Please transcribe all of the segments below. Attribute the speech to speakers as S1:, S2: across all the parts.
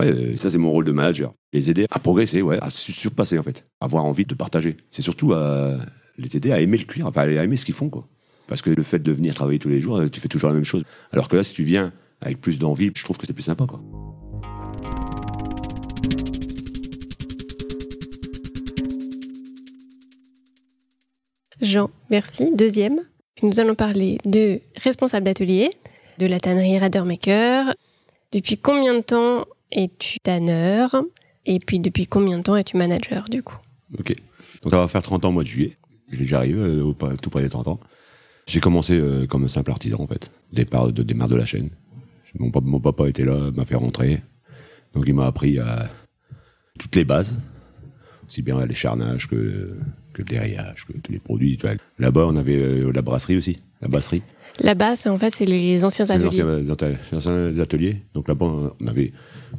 S1: Ouais, euh, ça c'est mon rôle de manager. Les aider à progresser, ouais, à se surpasser en fait. Avoir envie de partager. C'est surtout à les aider à aimer le cuir, enfin à aimer ce qu'ils font quoi. Parce que le fait de venir travailler tous les jours, euh, tu fais toujours la même chose. Alors que là, si tu viens avec plus d'envie, je trouve que c'est plus sympa quoi.
S2: Jean, merci. Deuxième, nous allons parler de responsable d'atelier, de la tannerie Radermaker. Depuis combien de temps es-tu tanneur Et puis depuis combien de temps es-tu manager du coup?
S1: Ok. Donc ça va faire 30 ans au mois de juillet. J'ai arrivé euh, tout près des 30 ans. J'ai commencé euh, comme un simple artisan en fait. Départ de démarre de la chaîne. Mon, papa était là, m'a fait rentrer. Donc il m'a appris à toutes les bases, aussi bien les charnages que que le déraillage, que tous les produits. Là-bas, on avait euh, la brasserie aussi, la brasserie.
S2: Là-bas, c'est en fait, c'est les anciens ateliers.
S1: Les anciens, les anciens ateliers. Donc là-bas, on avait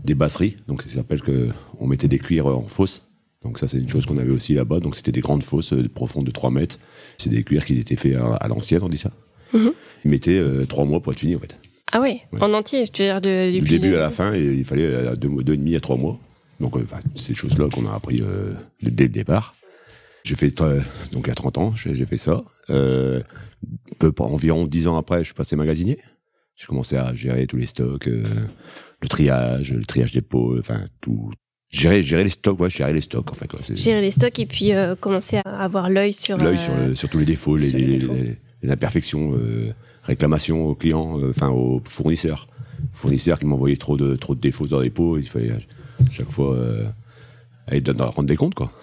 S1: des brasseries. Donc ça s'appelle que on mettait des cuirs en fosse. Donc ça, c'est une chose qu'on avait aussi là-bas. Donc c'était des grandes fosses euh, profondes de 3 mètres. C'est des cuirs qui étaient faits à, l'ancienne, on dit ça. Mhm. Ils mettaient 3 euh, mois pour être finis, en fait.
S2: Ah ouais, en entier, je veux dire de,
S1: du début à la fin, il fallait deux, deux et demi à trois mois. Donc, euh, ces choses-là qu'on a appris dès le départ. J'ai fait donc à 30 ans, j'ai fait ça. Euh, peu environ 10 ans après, je suis passé magasinier. J'ai commencé à gérer tous les stocks, euh, le triage, le triage des pots, enfin tout. Gérer, gérer les stocks, ouais, gérer les stocks en fait.
S2: gérer les stocks et puis euh, commencer à avoir l'œil sur.
S1: L'œil sur, euh, sur, tous les défauts, les, les, les, les, imperfections, euh, réclamations aux clients, enfin aux fournisseurs. Fournisseurs qui m'envoyaient trop de trop de défauts dans les pots, il fallait chaque fois aller rendre des comptes quoi.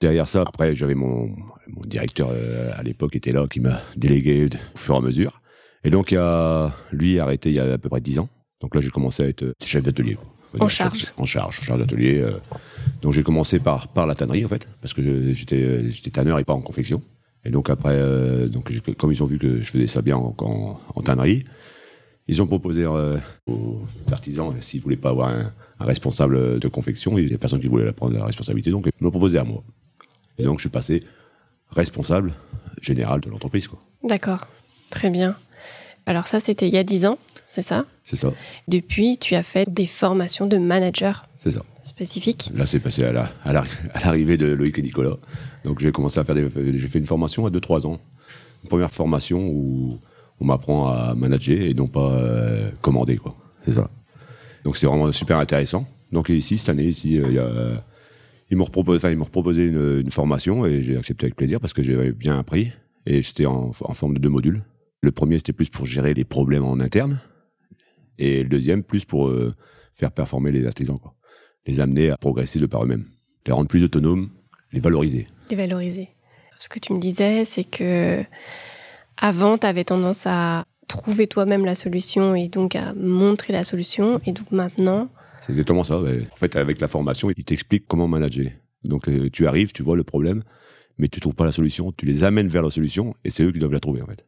S1: Derrière ça, après, j'avais mon, mon directeur euh, à l'époque était là, qui m'a délégué au fur et à mesure. Et donc, il a, lui, arrêté il y a à peu près 10 ans. Donc là, j'ai commencé à être euh, chef d'atelier.
S2: En charge.
S1: En charge, charge d'atelier. Euh. Donc j'ai commencé par, par la tannerie, en fait, parce que j'étais, j'étais tanneur et pas en confection. Et donc après, donc comme ils ont vu que je faisais ça bien en, en, tannerie, ils ont proposé aux artisans, s'ils voulaient pas avoir un, un, responsable de confection, il y avait personne qui voulait la prendre la responsabilité, donc ils m'ont proposé à moi. Et donc, je suis passé responsable général de l'entreprise.
S2: D'accord, très bien. Alors ça, c'était il y a 10 ans, c'est ça?
S1: C'est ça.
S2: Depuis, tu as fait des formations de manager.
S1: C'est ça.
S2: Spécifiques?
S1: Là, c'est passé à l'arrivée de Loïc et Nicolas. Donc, j'ai commencé à faire des, j'ai fait une formation à 2-3 ans. Une première formation où on m'apprend à manager et non pas euh, commander, quoi. C'est ça. Donc, c'était vraiment super intéressant. Donc, ici, cette année, ici, euh, il y a ils m'ont enfin, proposé une, formation et j'ai accepté avec plaisir parce que j'avais bien appris et j'étais en, forme de deux modules. Le premier, c'était plus pour gérer les problèmes en interne et le deuxième, plus pour euh, faire performer les artisans. Les amener à progresser de par eux-mêmes, les rendre plus autonomes, les valoriser.
S2: Les valoriser. Ce que tu me disais, c'est que avant, tu avais tendance à trouver toi-même la solution et donc à montrer la solution et donc maintenant,
S1: c'est exactement ça. En fait, avec la formation, il t'explique comment manager. Donc, euh, tu arrives, tu vois le problème, mais tu trouves pas la solution. Tu les amènes vers la solution et c'est eux qui doivent la trouver, en fait.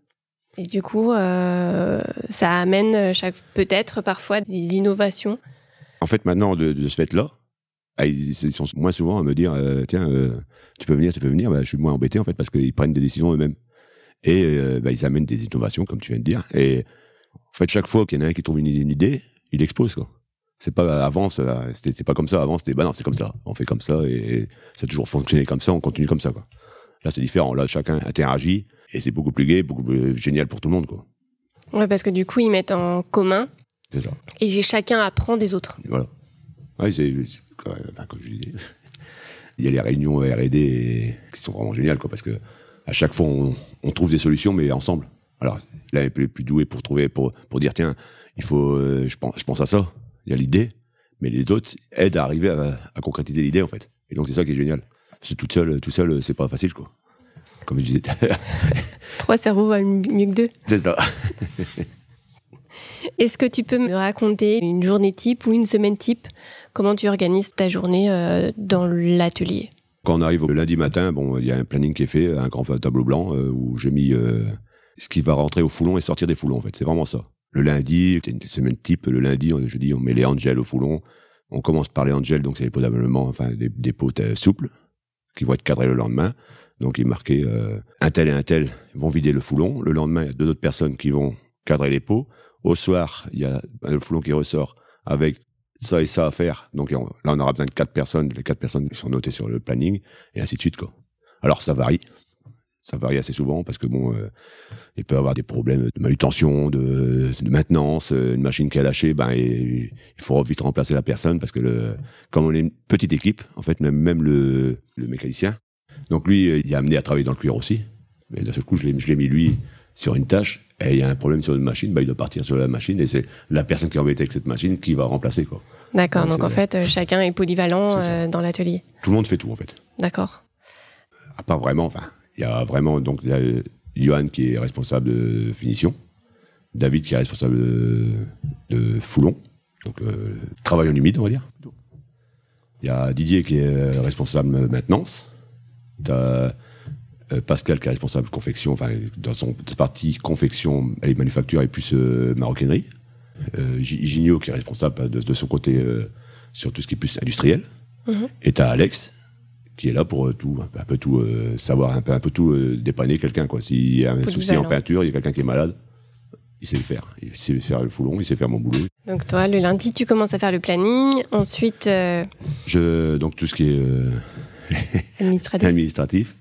S2: Et du coup, euh, ça amène chaque, peut-être parfois des innovations.
S1: En fait, maintenant, de, ce fait-là, ah, ils, sont moins souvent à me dire euh, tiens, tu peux venir, tu peux venir. Bah, je suis moins embêté en fait parce qu'ils prennent des décisions eux-mêmes et bah, ils amènent des innovations comme tu viens de dire. Et en fait, chaque fois qu'il y en a un qui trouve une, une idée, il expose quoi c'est pas avant c'était pas comme ça avant c'était bah non c'est comme ça. On fait comme ça et, ça a toujours fonctionné comme ça on continue comme ça quoi. Là c'est différent. Là chacun interagit et c'est beaucoup plus gai beaucoup plus génial pour tout le monde quoi.
S2: Ouais parce que du coup ils mettent en commun
S1: c'est ça.
S2: et chacun apprend des autres.
S1: Voilà. Ouais c'est comme je disais il y a les réunions R&D qui sont vraiment géniales quoi parce que à chaque fois on, on trouve des solutions mais ensemble. Alors là il est plus doué pour trouver pour pour dire tiens il faut euh, je pense je pense à ça il y a l'idée, mais les autres aident à arriver à, concrétiser l'idée en fait. Et donc c'est ça qui est génial. Parce que tout seul, tout seul, c'est pas facile quoi. Comme je disais.
S2: Trois cerveaux valent mieux que deux.
S1: C'est ça.
S2: Est-ce que tu peux me raconter une journée type ou une semaine type? Comment tu organises ta journée euh, dans l'atelier?
S1: Quand on arrive le lundi matin, bon, il y a un planning qui est fait, un grand tableau blanc euh, où j'ai mis euh, ce qui va rentrer au foulon et sortir des foulons en fait. C'est vraiment ça. Le lundi, c'est une semaine type. Le lundi, je dis, on met les angels au foulon. On commence par les angels, donc c'est d'ameublement, enfin des, des pots euh, souples qui vont être cadrés le lendemain. Donc il est marqué euh, un tel et un tel vont vider le foulon. Le lendemain, il y a deux autres personnes qui vont cadrer les pots. Au soir, il y a le foulon qui ressort avec ça et ça à faire. Donc là, on aura besoin de quatre personnes. Les quatre personnes sont notées sur le planning et ainsi de suite. Quoi. Alors ça varie. Ça varie assez souvent parce que bon, euh, il peut avoir des problèmes de manutention, de, de maintenance, euh, une machine qui a lâché, ben il faut vite remplacer la personne parce que le, comme on est une petite équipe, en fait même même le, le mécanicien, donc lui il est amené à travailler dans le cuir aussi. Mais d'un seul coup je l'ai mis lui sur une tâche et il y a un problème sur une machine, bah, il doit partir sur la machine et c'est la personne qui est embêtée avec cette machine qui va remplacer. quoi.
S2: D'accord, donc, en fait, euh, chacun est polyvalent euh, dans l'atelier.
S1: Tout le monde fait tout en fait.
S2: D'accord.
S1: À part vraiment, enfin, il y a vraiment donc Johan qui est responsable de finition, David qui est responsable de, foulon, donc euh, travail en humide, on va dire. Il y a Didier qui est responsable maintenance. Euh, Pascal qui est responsable de confection, enfin dans son partie confection et manufacture et plus euh, maroquinerie. Euh, Gignot qui est responsable de, son côté euh, sur tout ce qui est plus industriel. Mhm. Et t'as Alex qui est là pour tout, un peu tout savoir, un peu, un peu tout dépanner quelqu'un quoi. S'il y a un souci en peinture, il y a quelqu'un qui est malade, il sait le faire. Il sait faire le foulon, il sait faire mon boulot.
S2: Donc toi, le lundi, tu commences à faire le planning. Ensuite,
S1: je donc tout ce qui est administratif. administratif.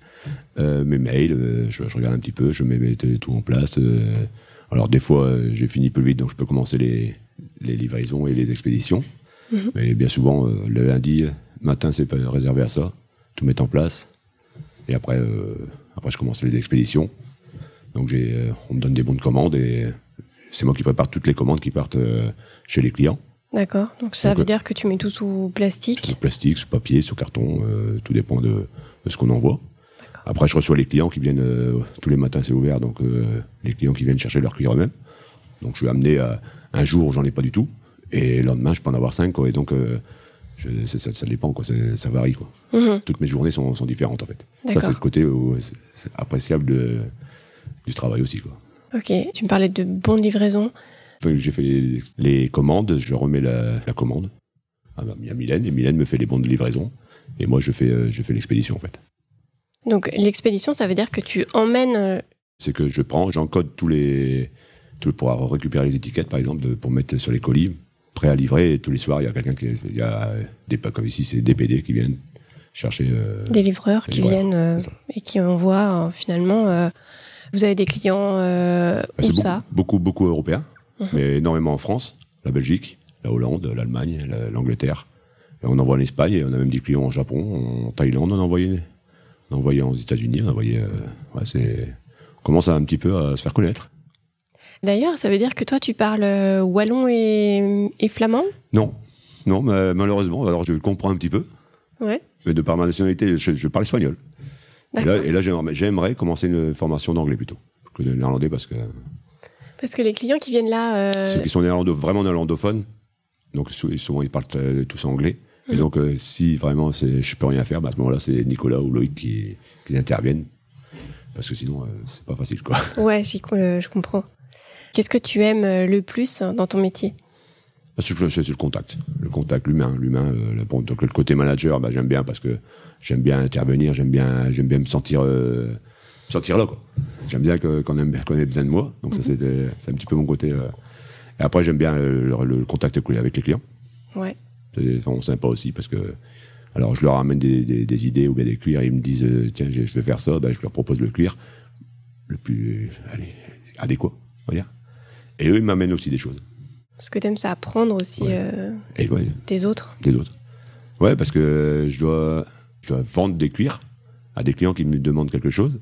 S1: Euh, mes mails, euh, je, regarde un petit peu, je mets, tout en place. Euh. alors des fois, j'ai fini plus vite, donc je peux commencer les, livraisons et les expéditions. Mhm. Mais bien souvent, le lundi matin, c'est réservé à ça, tout mettre en place. Et après, après je commence les expéditions. Donc on me donne des bons de commande et c'est moi qui prépare toutes les commandes qui partent chez les clients.
S2: D'accord. Donc ça veut dire que tu mets tout sous plastique
S1: Sous plastique, sous papier, sous carton, tout dépend de ce qu'on envoie. Après, je reçois les clients qui viennent euh, tous les matins, c'est ouvert, donc euh, les clients qui viennent chercher leur cuir eux-mêmes. Donc, je vais amener euh, un jour, j'en ai pas du tout, et le lendemain, je peux en avoir cinq, quoi. Et donc, je, ça, dépend, quoi. Ça varie, quoi. Mhm. Toutes mes journées sont, sont, différentes, en fait. Ça, c'est le côté appréciable de, du travail aussi, quoi.
S2: Ok. Tu me parlais de bonnes livraisons.
S1: j'ai fait les, commandes, je remets la, commande. Ah, bah, il y a Mylène, et Mylène me fait les bons de livraison. Et moi, je fais, je fais l'expédition, en fait.
S2: Donc l'expédition, ça veut dire que tu emmènes. Euh,
S1: c'est que je prends, j'encode tous les. Tout, pour récupérer les étiquettes, par exemple, pour mettre sur les colis, prêts à livrer. Et tous les soirs, il y a quelqu'un qui. Il y a des pas comme ici, c'est des PD qui viennent chercher. Euh,
S2: des livreurs qui viennent euh, et qui envoient finalement. vous avez des clients où ça
S1: beaucoup, beaucoup européens, mhm. mais énormément en France, la Belgique, la Hollande, l'Allemagne, l'Angleterre. on envoie en Espagne et on a même des clients en Japon, en Thaïlande, on a envoyé on a envoyé aux États-Unis, on a envoyé. Euh, c'est, on commence un petit peu à se faire connaître.
S2: D'ailleurs, ça veut dire que toi, tu parles euh, wallon et, flamand?
S1: Non, non, malheureusement. Alors, je comprends un petit peu.
S2: Ouais.
S1: Mais de par ma nationalité, je, parle espagnol. Et là, et là j'aimerais, commencer une formation d'anglais plutôt que de néerlandais parce que.
S2: Parce que les clients qui viennent là. Euh,
S1: Ceux qui sont néerlando, vraiment néerlandophones, donc souvent ils parlent tous anglais. Et donc, euh, si vraiment je peux rien faire, bah, à ce moment-là, c'est Nicolas ou Loïc qui, interviennent. Parce que sinon, euh, c'est pas facile, quoi.
S2: Ouais, je comprends. Qu'est-ce que tu aimes euh, le plus dans ton métier?
S1: Bah, c'est le contact, le contact, l'humain, l'humain. donc le côté manager, bah, j'aime bien parce que j'aime bien intervenir, j'aime bien, j'aime bien me sentir, sentir là, quoi. J'aime bien qu'on ait, besoin de moi. Donc ça, mhm. c'est un petit peu mon côté. Et après, j'aime bien le, le, contact avec les clients.
S2: Ouais.
S1: C'est vraiment sympa aussi parce que alors je leur amène des, des, idées ou bien des cuirs, et ils me disent euh, tiens je vais faire ça, ben, je leur propose le cuir le plus allez, adéquat, on va dire. Et eux ils m'amènent aussi des choses.
S2: Parce que tu aimes ça apprendre aussi euh, des autres.
S1: Des autres. Ouais, parce que je dois, je dois vendre des cuirs à des clients qui me demandent quelque chose.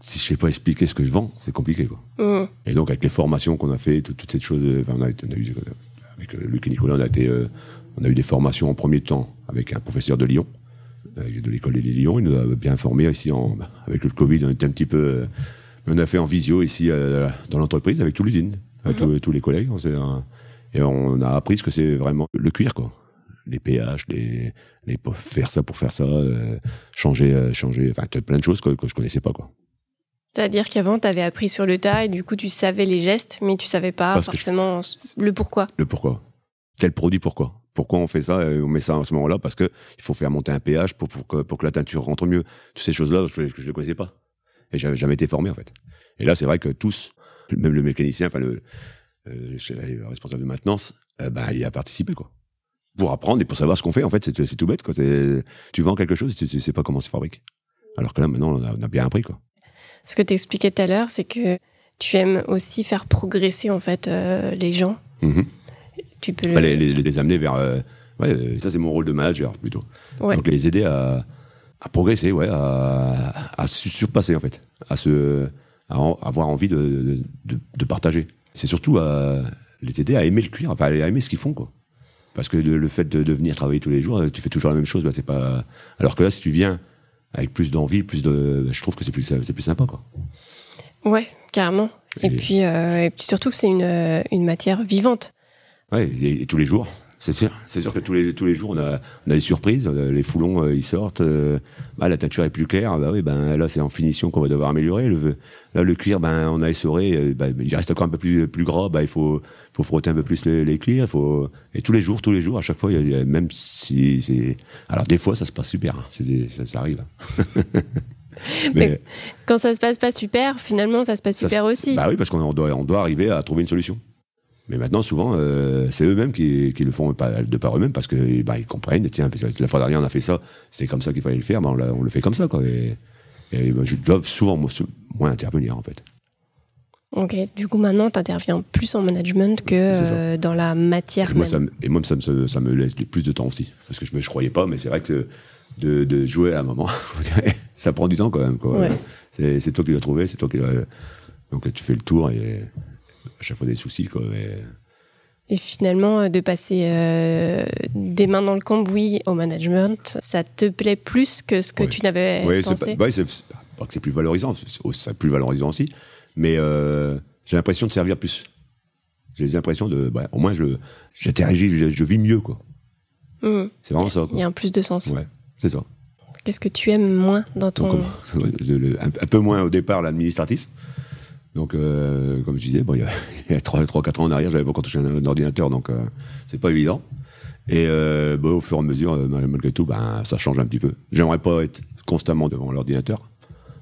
S1: Si je sais pas expliquer ce que je vends, c'est compliqué quoi. Mmh. Et donc avec les formations qu'on a fait, toutes cette choses, enfin, on a, on a eu, avec Luc et Nicolas, on a été euh, on a eu des formations en premier temps avec un professeur de Lyon, de l'école de Lyon. Il nous a bien formés ici. En, avec le Covid, on était un petit peu. Euh, on a fait en visio ici euh, dans l'entreprise avec toute l'usine, mhm. tous, les collègues. On et on a appris ce que c'est vraiment le cuir, quoi. Les pH, les, les faire ça pour faire ça, euh, changer, changer, enfin plein de choses que, que je connaissais pas, quoi.
S2: C'est-à-dire qu'avant, tu avais appris sur le tas et du coup, tu savais les gestes, mais tu savais pas forcément le pourquoi.
S1: Le pourquoi. Quel produit, pourquoi? Pourquoi on fait ça On met ça à ce moment-là? Parce que il faut faire monter un pH pour, pour, que, pour que la teinture rentre mieux. Toutes ces choses-là, je ne les connaissais pas. Et j'avais jamais été formé, en fait. Et là, c'est vrai que tous, même le mécanicien, enfin, le, euh, le responsable de maintenance, euh, bah, il a participé, quoi. pour apprendre et pour savoir ce qu'on fait. En fait, c'est tout bête. Quoi. Tu vends quelque chose, tu, tu sais pas comment c'est fabrique. Alors que là, maintenant, on a, on a bien appris. Quoi.
S2: Ce que tu expliquais tout à l'heure, c'est que tu aimes aussi faire progresser en fait euh, les gens.
S1: Mhm.
S2: Tu peux
S1: Bah,
S2: le-
S1: les, les- les amener vers. euh, ouais, ça, c'est mon rôle de manager plutôt.
S2: Ouais.
S1: Donc, les aider à, à progresser, ouais, à, à se surpasser, en fait. À, se, à en- avoir envie de, de, de partager. C'est surtout à les aider à aimer le cuir, enfin, à aimer ce qu'ils font, quoi. Parce que le, le fait de, venir travailler tous les jours, tu fais toujours la même chose, bah, c'est pas. Alors que là, si tu viens avec plus d'envie, plus de. Je trouve que c'est plus, c'est plus sympa, quoi.
S2: Ouais, carrément. Et,
S1: Et-
S2: puis, euh, et puis surtout que c'est une, une matière vivante.
S1: Ouais, et, et tous les jours. C'est sûr, c'est sûr que tous les tous les jours on a on a des surprises. euh, Les foulons euh, ils sortent. euh, bah, la teinture est plus claire. Bah oui, ben là c'est en finition qu'on va devoir améliorer. Le, là le cuir, ben on a essoré. euh, bah, il reste encore un peu plus plus gras. Bah il faut faut frotter un peu plus les, les cuirs. il Faut et tous les jours, tous les jours, à chaque fois, il y a- il y a, même si c'est. Alors des fois ça se passe super. hein, des- ça, ça arrive.
S2: Mais Quand ça se passe pas super, finalement, ça se passe
S1: Ça
S2: super
S1: se-
S2: aussi.
S1: Bah oui, parce qu'on doit, on doit arriver à trouver une solution. Mais maintenant, souvent, euh, c'est eux-mêmes qui, qui le font de par eux-mêmes parce que bah, ils comprennent. Tiens, la fois dernière, on a fait ça, c'était comme ça qu'il fallait le faire, bah, on, l'a- on le fait comme ça. Quoi, et et bah, je dois souvent moi, moins intervenir, en fait.
S2: Ok, du coup maintenant tu interviens plus en management que
S1: C'est
S2: euh, dans la matière
S1: Et moi,
S2: même.
S1: ça, me- et moi ça, me, ça me laisse plus de temps aussi. Parce que je ne croyais pas, mais c'est vrai que de, de jouer à un moment, ça prend du temps quand même. Quoi.
S2: Ouais.
S1: C'est, c'est toi qui l'as trouvé, c'est toi qui l'as. Donc tu fais le tour et à chaque fois des soucis. Quoi, et-
S2: Et finalement, euh, de passer euh, des mains dans le cambouis au management, ça te plaît plus que ce que
S1: Ouais.
S2: tu n'avais
S1: Ouais,
S2: pensé
S1: pas, ouais, c'est, c'est pas- pas que c'est plus valorisant, c'est, plus valorisant aussi, mais euh, j'ai l'impression de servir plus. J'ai l'impression de, bah, au moins je, j'interagis, je, je vis mieux, quoi.
S2: Mhm.
S1: C'est vraiment ça,
S2: Il y a un plus de sens.
S1: Ouais, c'est ça.
S2: Qu'est-ce que tu aimes moins dans ton...
S1: Un peu moins au départ l'administratif. Donc, euh, comme je disais, bon, il y a, il y a 3-4 ans en arrière, j'avais pas encore touché un, un ordinateur, donc euh, c'est pas évident. Et euh, bon, au fur et à mesure, malgré tout, ben, ça change un petit peu. J'aimerais pas être constamment devant l'ordinateur.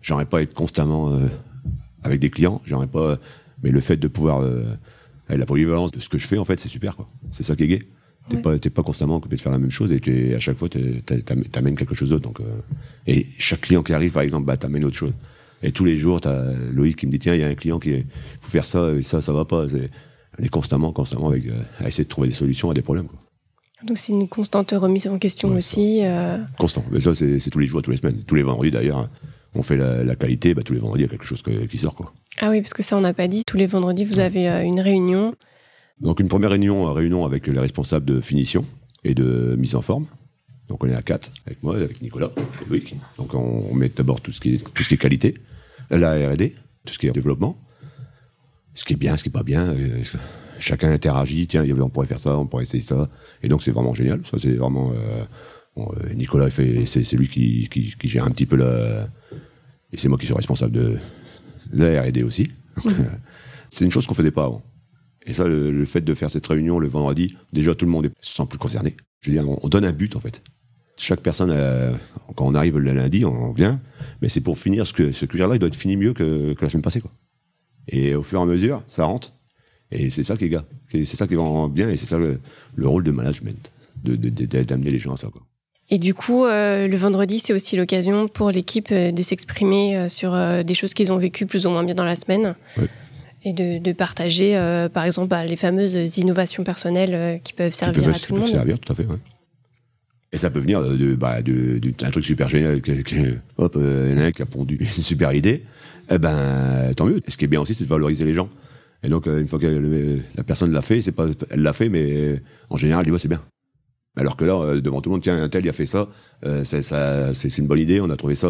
S1: J'aimerais pas être constamment avec des clients. J'aimerais pas. Mais le fait de pouvoir la polyvalence de ce que je fais, en fait, c'est super. quoi. C'est ça qui est gai. T'es
S2: Ouais.
S1: pas, pas constamment occupé de faire la même chose et à chaque fois, t'amènes quelque chose d'autre. Donc, et chaque client qui arrive, par exemple, bah, t'amène autre chose. Et tous les jours, t'as Loïc qui me dit tiens, il y a un client qui est, faut faire ça et ça, ça va pas. C'est, on est constamment, constamment avec, euh, à essayer de trouver des solutions à des problèmes. Quoi.
S2: Donc c'est une constante remise en question
S1: Ouais,
S2: aussi. euh,
S1: Constant. Mais ça, c'est, tous les jours, tous les semaines, tous les vendredis d'ailleurs. On fait la, la qualité, bah, tous les vendredis, il y a quelque chose que- qui sort. Quoi.
S2: Ah oui, parce que ça on n'a pas dit. Tous les vendredis, vous avez euh, une réunion.
S1: Donc une première réunion, réunion avec les responsables de finition et de mise en forme. Donc on est à quatre, avec moi, avec Nicolas et Loïc. Donc on, on met d'abord tout ce qui est tout ce qui est qualité, la R&D, tout ce qui est développement, ce qui est bien, ce qui est pas bien. euh, chacun interagit. Tiens, on pourrait faire ça, on pourrait essayer ça. Et donc c'est vraiment génial. Ça c'est vraiment. euh, bon, euh, Nicolas fait, c'est lui qui, qui, qui gère un petit peu la. Et c'est moi qui suis responsable de, de la R&D aussi. C'est une chose qu'on faisait pas avant. Et ça, le, le fait de faire cette réunion le vendredi, déjà tout le monde est- se sent plus concerné. Je veux dire, on, on donne un but en fait. Chaque personne, euh, quand on arrive le lundi, on, on vient, mais c'est pour finir ce que ce cuir-là, il doit être fini mieux que, que la semaine passée, quoi. Et au fur et à mesure, ça rentre. Et c'est ça qui est gars. C'est ça qui est vraiment bien, et c'est ça le, le rôle de management, de de- de- d'amener les gens à ça, quoi.
S2: Et du coup, euh, le vendredi, c'est aussi l'occasion pour l'équipe euh, de s'exprimer sur des choses qu'ils ont vécues plus ou moins bien dans la semaine. Et de, de partager, euh, par exemple, bah, les fameuses innovations personnelles euh, qui peuvent
S1: Qui
S2: servir
S1: peuvent-
S2: à tout le
S1: peuvent
S2: monde.
S1: servir, tout à fait, ouais. Et ça peut venir de, bah, de, truc super génial, que, hop, il y en a un qui a pondu une super idée, eh ben, tant mieux. Ce qui est bien aussi, c'est de valoriser les gens. Et donc, euh, une fois que la personne l'a fait, c'est pas, elle l'a fait, mais euh, en général, elle dit, c'est bien. Alors que là, euh, devant tout le monde, tiens, un tel, il a fait ça, c'est, une bonne idée, on a trouvé ça.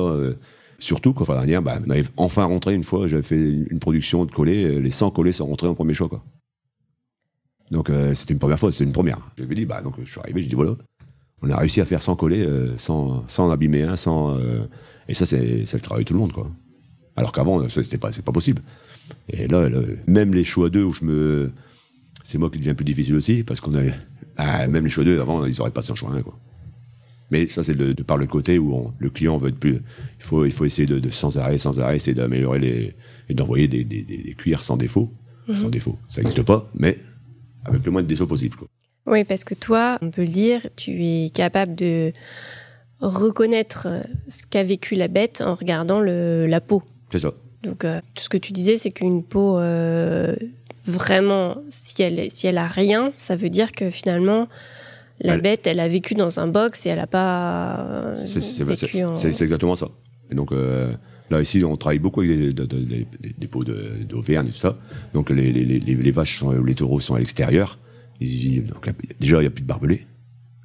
S1: surtout qu'au fin dernière, bah, on avait enfin rentré une fois, j'avais fait une production de collés, les 100 collés sont rentrés en premier choix, quoi. Donc, c'était une première fois, c'était une première. J'avais dit, bah, donc, je suis arrivé, j'ai dit, voilà, on a réussi à faire 100 collés euh, sans, sans en abîmer un, sans. euh, et ça, c'est, le travail de tout le monde, quoi. Alors qu'avant, c'était pas, pas possible. Et là, là, même les choix 2 où je me. C'est moi qui devient plus difficile aussi, parce qu'on avait. Ah, même les choix 2 avant, ils auraient passé en choix 1, quoi. Mais ça, c'est de, de par le côté où on- le client veut être plus. Il faut, il faut essayer de, de sans arrêt, sans arrêt, essayer d'améliorer les. et d'envoyer des, des, des, des cuirs sans défaut. Sans défaut. Ça n'existe pas, mais avec le moins de défauts possible, quoi.
S2: Oui, parce que toi, on peut le dire, tu es capable de reconnaître euh, ce qu'a vécu la bête en regardant le, la peau.
S1: C'est ça.
S2: Donc, euh, ce que tu disais, c'est qu'une peau, euh, vraiment, si elle, si elle a rien, ça veut dire que finalement, la
S1: Elle-
S2: bête, elle a vécu dans un box et elle a pas
S1: C'est
S2: en...
S1: exactement ça. Et donc euh, là ici, on travaille beaucoup avec des, de- de- des- des- des de- d'Auvergne et tout ça. Donc les, les, les, les vaches, sont, les taureaux sont à l'extérieur. Ils y vivent. Donc, là, déjà, il n'y a plus de barbelés.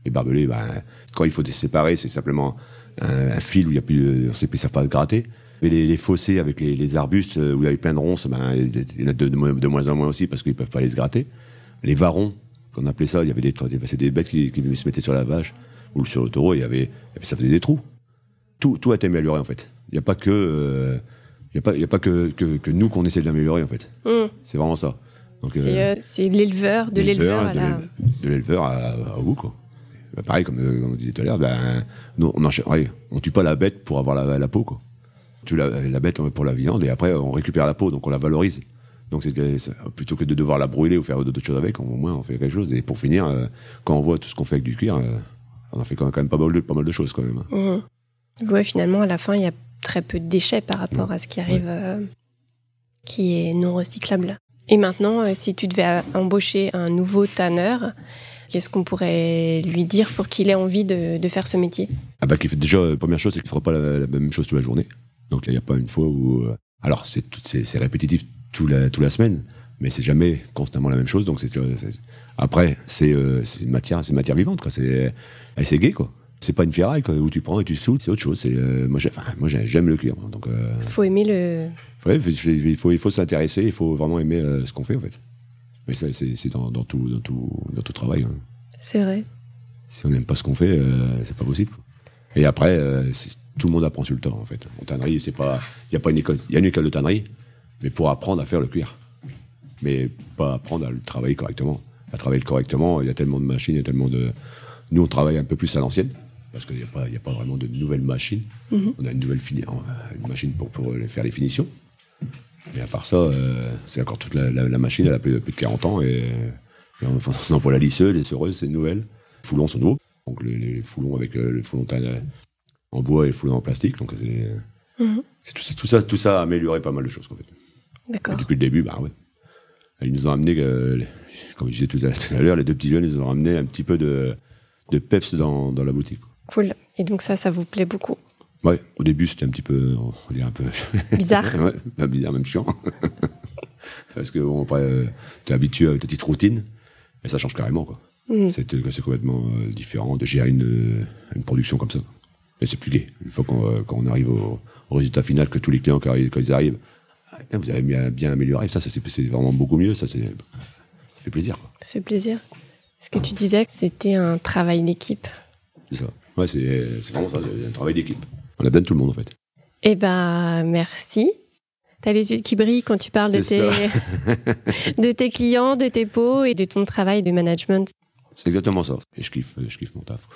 S1: Les barbelés, ben, quand il faut les séparer, c'est simplement un, un fil où il y a plus, de- on sait plus, ils savent pas se gratter. Et les, les fossés avec les, les arbustes euh, où il y avait plein de ronces, ben, il y en a de, de moins de moins en moins aussi parce qu'ils peuvent pas les se gratter. Les varons, qu'on appelait ça, il y avait des, des, c'est des bêtes qui, qui se mettaient sur la vache ou sur le taureau, il y avait, ça faisait des trous. Tout, tout a été amélioré en fait. Il n'y a pas que, euh, il y a pas, il y a pas que, que, que nous qu'on essaie de l'améliorer en fait.
S2: Hum,
S1: C'est vraiment ça.
S2: C'est
S1: euh,
S2: euh, c'est l'éleveur, de l'éleveur à
S1: de
S2: la...
S1: l'éleveur- de l'éleveur à, à vous quoi. Bah, pareil comme, euh, comme on disait tout à l'heure, nous, on ouais, on tue pas la bête pour avoir la, la peau quoi. On tue la, la bête pour la viande et après on récupère la peau donc on la valorise. Donc plutôt que de devoir la brûler ou faire d'autres choses avec, au moins on fait quelque chose. Et pour finir, euh, quand on voit tout ce qu'on fait avec du cuir, euh, on en fait quand même pas mal de, pas mal de choses quand même.
S2: Mhm. Ouais, finalement, à la fin, il y a très peu de déchets par rapport à ce qui arrive, euh, qui est non recyclable. Et maintenant, euh, si tu devais euh, embaucher un nouveau tanneur, qu'est-ce qu'on pourrait lui dire pour qu'il ait envie de, faire ce métier?
S1: Ah bah, fait déjà, la première chose, c'est qu'il fera pas la, même chose toute la journée. Donc, il n'y a pas une fois où, euh, alors, c'est, répétitif toute la, toute la semaine, mais c'est jamais constamment la même chose. Donc, c'est, après, c'est, euh, c'est une matière vivante, quoi. C'est, et c'est gay, quoi. C'est pas une ferraille, quoi, où tu prends et tu soudes, c'est autre chose. C'est, euh, moi, j'ai- enfin, moi, j'ai- j'aime le cuir. Donc, euh,
S2: faut aimer le.
S1: ouais, il faut, il faut, s'intéresser, il faut vraiment aimer euh, ce qu'on fait, en fait. Mais ça, c'est, c'est dans, dans tout, dans tout, dans tout travail. hein.
S2: C'est vrai.
S1: Si on n'aime pas ce qu'on fait, c'est pas possible. quoi. Et après, tout le monde apprend sur le temps, en fait. En tannerie, c'est pas, il y a pas une école, il y a une école de tannerie, mais pour apprendre à faire le cuir, mais pas apprendre à le travailler correctement. À travailler correctement, il y a tellement de machines, il y a tellement de. Nous, on travaille un peu plus à l'ancienne, parce qu'il n'y a a pas vraiment de nouvelles machines. On a une nouvelle une machine pour, pour les- faire les finitions. Mais à part ça, euh, c'est encore toute la, la- la machine, elle a plus, plus de 40 ans et, et on, on emploie la lisseuse, les sereuses, c'est nouvelle. Les foulons sont nouveaux. Donc les, les foulons avec euh, le foulon en bois et le foulon en plastique. Donc c'est
S2: Mhm.
S1: tout, ça- tout ça, tout ça a amélioré pas mal de choses. En fait.
S2: D'accord.
S1: depuis le début, bah ouais. Ils nous ont amené, euh, comme je disais tout à, l'heure, les deux petits jeunes, ils nous ont amené un petit peu de, de peps dans, dans la boutique.
S2: Cool. Et donc ça, ça vous plaît beaucoup.
S1: Ouais, au début, c'était un petit peu, on va dire un peu
S2: Bizarre.
S1: ouais, pas bizarre, même chiant. Parce que bon, après, euh, t'es habitué à ta petite routine, et ça change carrément, quoi. C'est euh, c'est complètement euh, différent de gérer une, euh, une production comme ça. Et c'est plus gai. Une fois qu'on euh, on arrive au, au résultat final, que tous les clients, quand ils, quand ils arrivent, Ah, vous avez bien, bien amélioré. Ça, ça c'est vraiment beaucoup mieux. Ça, ça fait plaisir, quoi.
S2: Ce plaisir. Ce que tu disais que c'était un travail d'équipe.
S1: C'est ça. Ouais, c'est vraiment ça. C'est un travail d'équipe. On a besoin de tout le monde, en fait.
S2: Eh ben, merci. T'as les yeux qui brillent quand tu parles de tes, de tes clients, de tes pots et de ton travail de management.
S1: C'est exactement ça. Et je kiffe, je kiffe mon taf.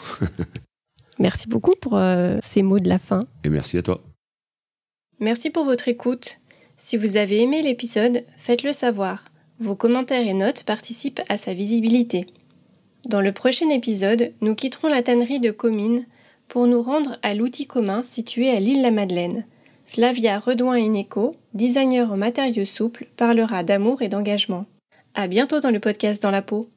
S2: Merci beaucoup pour euh, ces mots de la fin.
S1: Et merci à toi.
S2: Merci pour votre écoute. Si vous avez aimé l'épisode, faites-le savoir. Vos commentaires et notes participent à sa visibilité. Dans le prochain épisode, nous quitterons la tannerie de Comines pour nous rendre à l'outil commun situé à l'île La Madeleine. Flavia Redouin-Ineco, designer en matériaux souples, parlera d'amour et d'engagement. À bientôt dans le podcast Dans la peau.